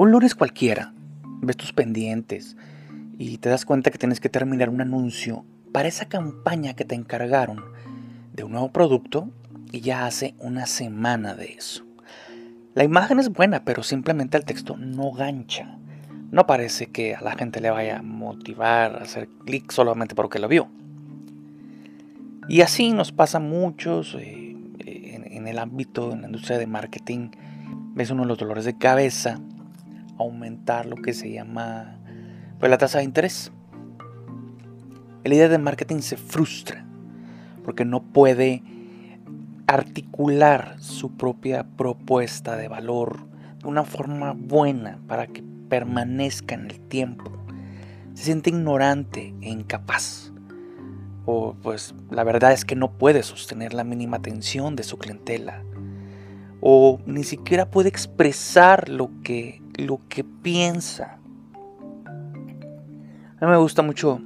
Un lunes cualquiera, ves tus pendientes y te das cuenta que tienes que terminar un anuncio para esa campaña que te encargaron de un nuevo producto y ya hace una semana de eso. La imagen es buena, pero simplemente el texto no gancha. No parece que a la gente le vaya a motivar a hacer clic solamente porque lo vio. Y así nos pasa a muchos eh, en, el ámbito, en la industria de marketing. Es uno de los dolores de cabeza aumentar lo que se llama pues, la tasa de interés. El líder de marketing se frustra porque no puede articular su propia propuesta de valor de una forma buena para que permanezca en el tiempo. Se siente ignorante e incapaz. O pues la verdad es que no puede sostener la mínima atención de su clientela. O ni siquiera puede expresar lo que, lo que piensa. A mí me gusta mucho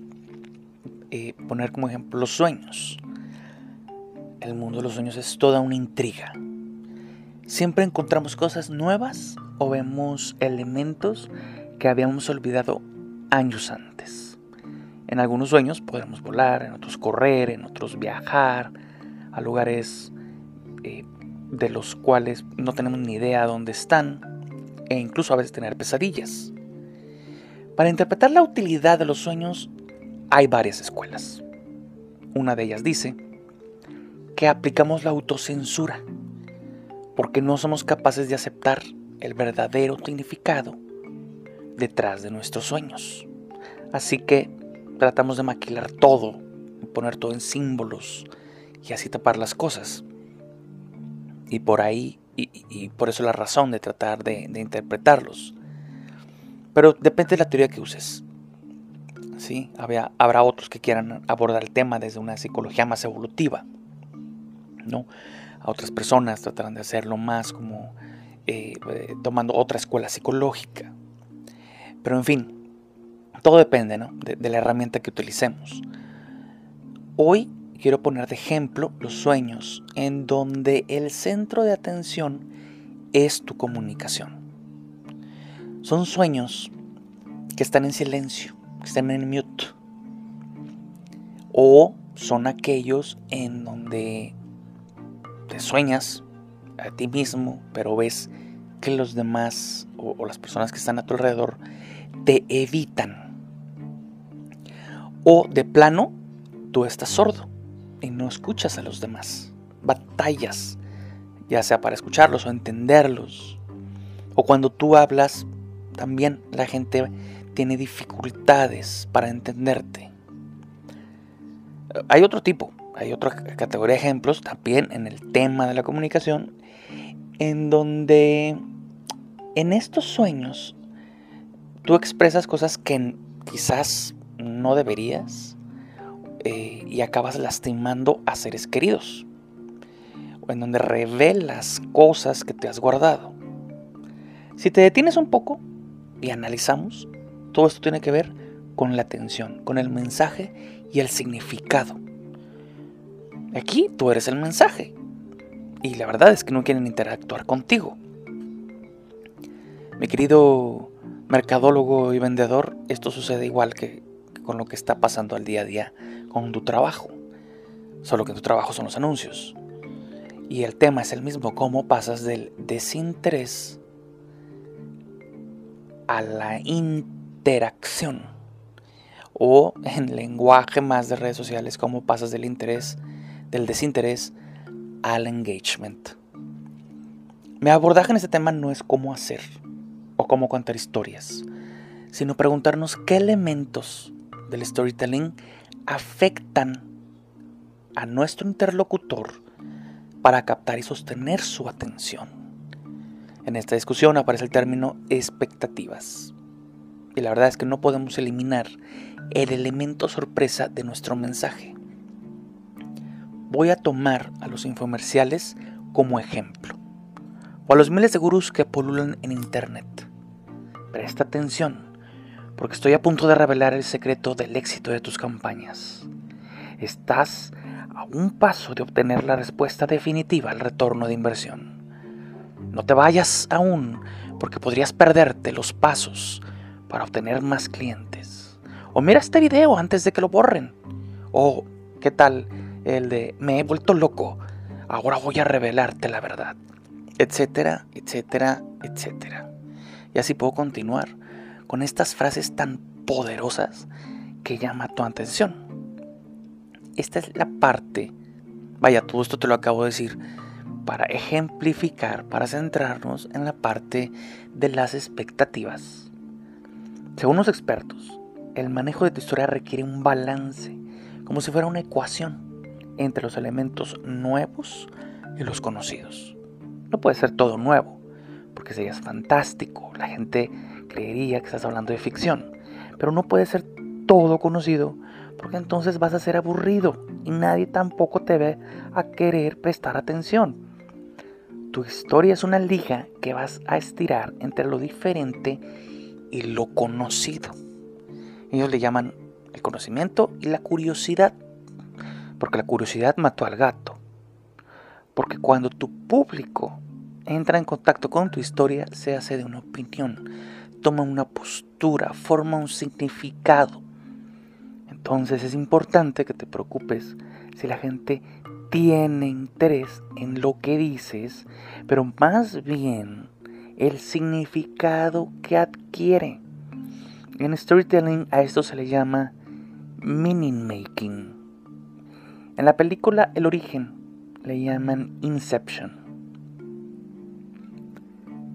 eh, poner como ejemplo los sueños. El mundo de los sueños es toda una intriga. Siempre encontramos cosas nuevas o vemos elementos que habíamos olvidado años antes. En algunos sueños podemos volar, en otros correr, en otros viajar a lugares eh, de los cuales no tenemos ni idea dónde están e incluso a veces tener pesadillas. Para interpretar la utilidad de los sueños hay varias escuelas. Una de ellas dice que aplicamos la autocensura porque no somos capaces de aceptar el verdadero significado detrás de nuestros sueños. Así que tratamos de maquilar todo, poner todo en símbolos y así tapar las cosas. Y por ahí, y, por eso la razón de tratar de, interpretarlos. Pero depende de la teoría que uses. ¿Sí? habrá otros que quieran abordar el tema desde una psicología más evolutiva. ¿no? A otras personas tratarán de hacerlo más como eh, eh, tomando otra escuela psicológica. Pero en fin, todo depende de, la herramienta que utilicemos. Hoy quiero poner de ejemplo los sueños en donde el centro de atención es tu comunicación. Son sueños que están en silencio, que están en mute. O son aquellos en donde te sueñas a ti mismo, pero ves que los demás o, las personas que están a tu alrededor te evitan. O de plano, tú estás sordo y no escuchas a los demás. Batallas, ya sea para escucharlos o entenderlos. O cuando tú hablas, también la gente tiene dificultades para entenderte. Hay otro tipo, hay otra categoría de ejemplos también en el tema de la comunicación, en donde en estos sueños tú expresas cosas que quizás no deberías eh, y acabas lastimando a seres queridos, en donde revelas cosas que te has guardado. Si te detienes un poco y analizamos, todo esto tiene que ver con la atención, con el mensaje y el significado. Aquí tú eres el mensaje. Y la verdad es que no quieren interactuar contigo. Mi querido mercadólogo y vendedor, esto sucede igual que con lo que está pasando al día a día con tu trabajo. Solo que tu trabajo son los anuncios. Y el tema es el mismo, cómo pasas del desinterés a la interacción. O en lenguaje más de redes sociales, cómo pasas del interés del desinterés al engagement. Mi abordaje en este tema no es cómo hacer o cómo contar historias, sino preguntarnos qué elementos del storytelling afectan a nuestro interlocutor para captar y sostener su atención. En esta discusión aparece el término expectativas. Y la verdad es que no podemos eliminar el elemento sorpresa de nuestro mensaje voy a tomar a los infomerciales como ejemplo, o a los miles de gurús que pululan en Internet. Presta atención, porque estoy a punto de revelar el secreto del éxito de tus campañas. Estás a un paso de obtener la respuesta definitiva al retorno de inversión. No te vayas aún, porque podrías perderte los pasos para obtener más clientes. O mira este video antes de que lo borren. O, ¿qué tal el de me he vuelto loco? Ahora voy a revelarte la verdad. Etcétera, etcétera, etcétera. Y así puedo continuar con estas frases tan poderosas que llama tu atención. Esta es la parte, vaya, todo esto te lo acabo de decir, para ejemplificar, para centrarnos en la parte de las expectativas. Según los expertos, el manejo de tu historia requiere un balance, como si fuera una ecuación entre los elementos nuevos y los conocidos. No puede ser todo nuevo, porque serías fantástico, la gente creería que estás hablando de ficción, pero no puede ser todo conocido, porque entonces vas a ser aburrido y nadie tampoco te ve a querer prestar atención. Tu historia es una liga que vas a estirar entre lo diferente y lo conocido. Ellos le llaman el conocimiento y la curiosidad, porque la curiosidad mató al gato. Porque cuando tu público entra en contacto con tu historia, se hace de una opinión, toma una postura, forma un significado. Entonces es importante que te preocupes si la gente tiene interés en lo que dices, pero más bien el significado que adquiere. En storytelling a esto se le llama meaning making. En la película El origen le llaman Inception.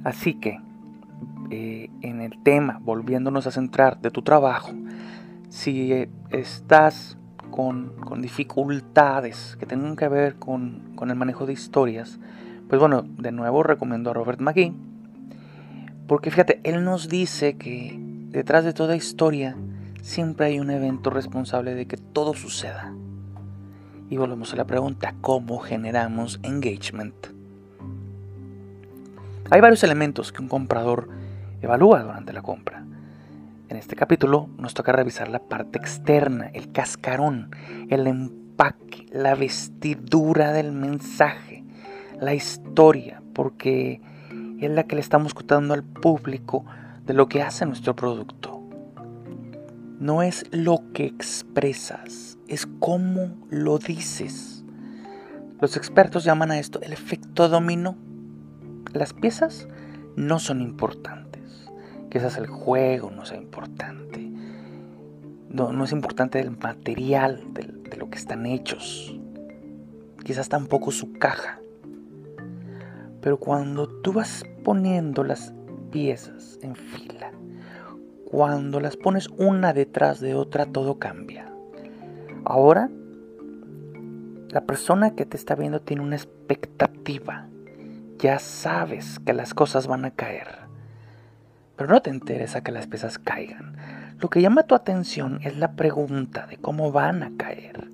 Así que, eh, en el tema, volviéndonos a centrar de tu trabajo, si estás con, dificultades que tengan que ver con, con, el manejo de historias, pues bueno, de nuevo recomiendo a Robert McGee, porque fíjate, él nos dice que detrás de toda historia siempre hay un evento responsable de que todo suceda. Y volvemos a la pregunta, ¿cómo generamos engagement? Hay varios elementos que un comprador evalúa durante la compra. En este capítulo nos toca revisar la parte externa, el cascarón, el empaque, la vestidura del mensaje, la historia, porque es la que le estamos contando al público de lo que hace nuestro producto. No es lo que expresas, es cómo lo dices. Los expertos llaman a esto el efecto dominó. Las piezas no son importantes quizás el juego no sea importante. No, es importante el material de lo que están hechos. Quizás tampoco su caja. Pero cuando tú vas poniendo las piezas en fila, cuando las pones una detrás de otra, todo cambia. Ahora, la persona que te está viendo tiene una expectativa. Ya sabes que las cosas van a caer pero no te interesa que las piezas caigan. Lo que llama tu atención es la pregunta de cómo van a caer.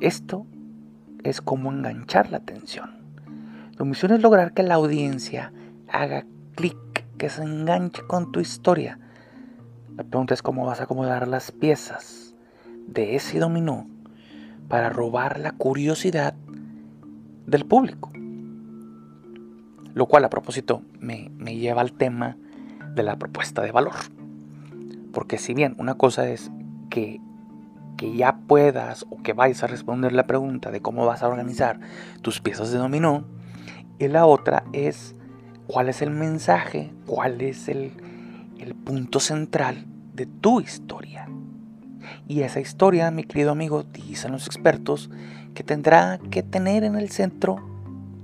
Esto es como enganchar la atención. Tu misión es lograr que la audiencia haga clic, que se enganche con tu historia. La pregunta es cómo vas a acomodar las piezas de ese dominó para robar la curiosidad del público. Lo cual a propósito me, me lleva al tema de la propuesta de valor. Porque si bien una cosa es que, que ya puedas o que vayas a responder la pregunta de cómo vas a organizar tus piezas de dominó, y la otra es cuál es el mensaje, cuál es el, el punto central de tu historia. Y esa historia, mi querido amigo, dicen los expertos, que tendrá que tener en el centro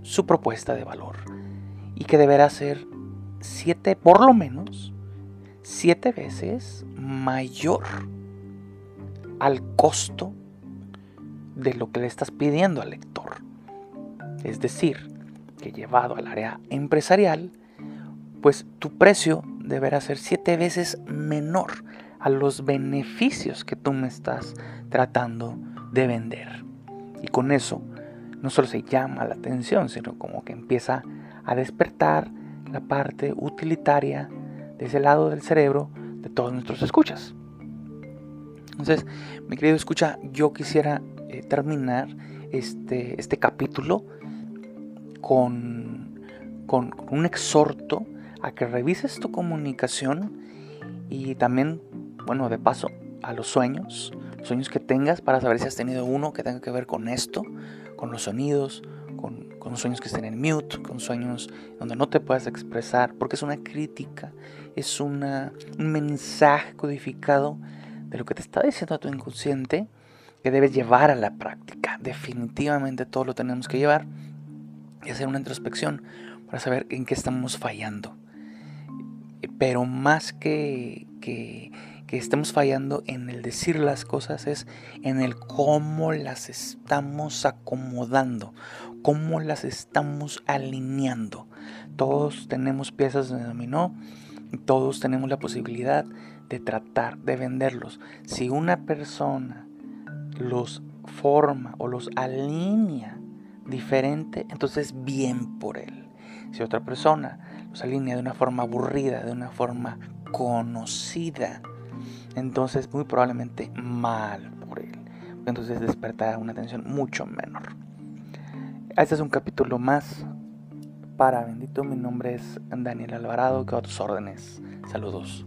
su propuesta de valor y que deberá ser siete, por lo menos, siete veces mayor al costo de lo que le estás pidiendo al lector. Es decir, que llevado al área empresarial, pues tu precio deberá ser siete veces menor a los beneficios que tú me estás tratando de vender. Y con eso no solo se llama la atención, sino como que empieza a despertar la parte utilitaria de ese lado del cerebro de todos nuestros escuchas. Entonces, mi querido escucha, yo quisiera eh, terminar este, este capítulo con, con, un exhorto a que revises tu comunicación y también, bueno, de paso, a los sueños, los sueños que tengas para saber si has tenido uno que tenga que ver con esto, con los sonidos, con, sueños que estén en mute, con sueños donde no te puedas expresar, porque es una crítica, es una, un mensaje codificado de lo que te está diciendo tu inconsciente que debes llevar a la práctica. Definitivamente todo lo tenemos que llevar y hacer una introspección para saber en qué estamos fallando. Pero más que, que, que estemos fallando en el decir las cosas es en el cómo las estamos acomodando, cómo las estamos alineando. Todos tenemos piezas de dominó, todos tenemos la posibilidad de tratar de venderlos. Si una persona los forma o los alinea diferente, entonces bien por él. Si otra persona los alinea de una forma aburrida, de una forma conocida, entonces muy probablemente mal por él. Entonces despertará una atención mucho menor. Este es un capítulo más para Bendito. Mi nombre es Daniel Alvarado, que a tus órdenes. Saludos.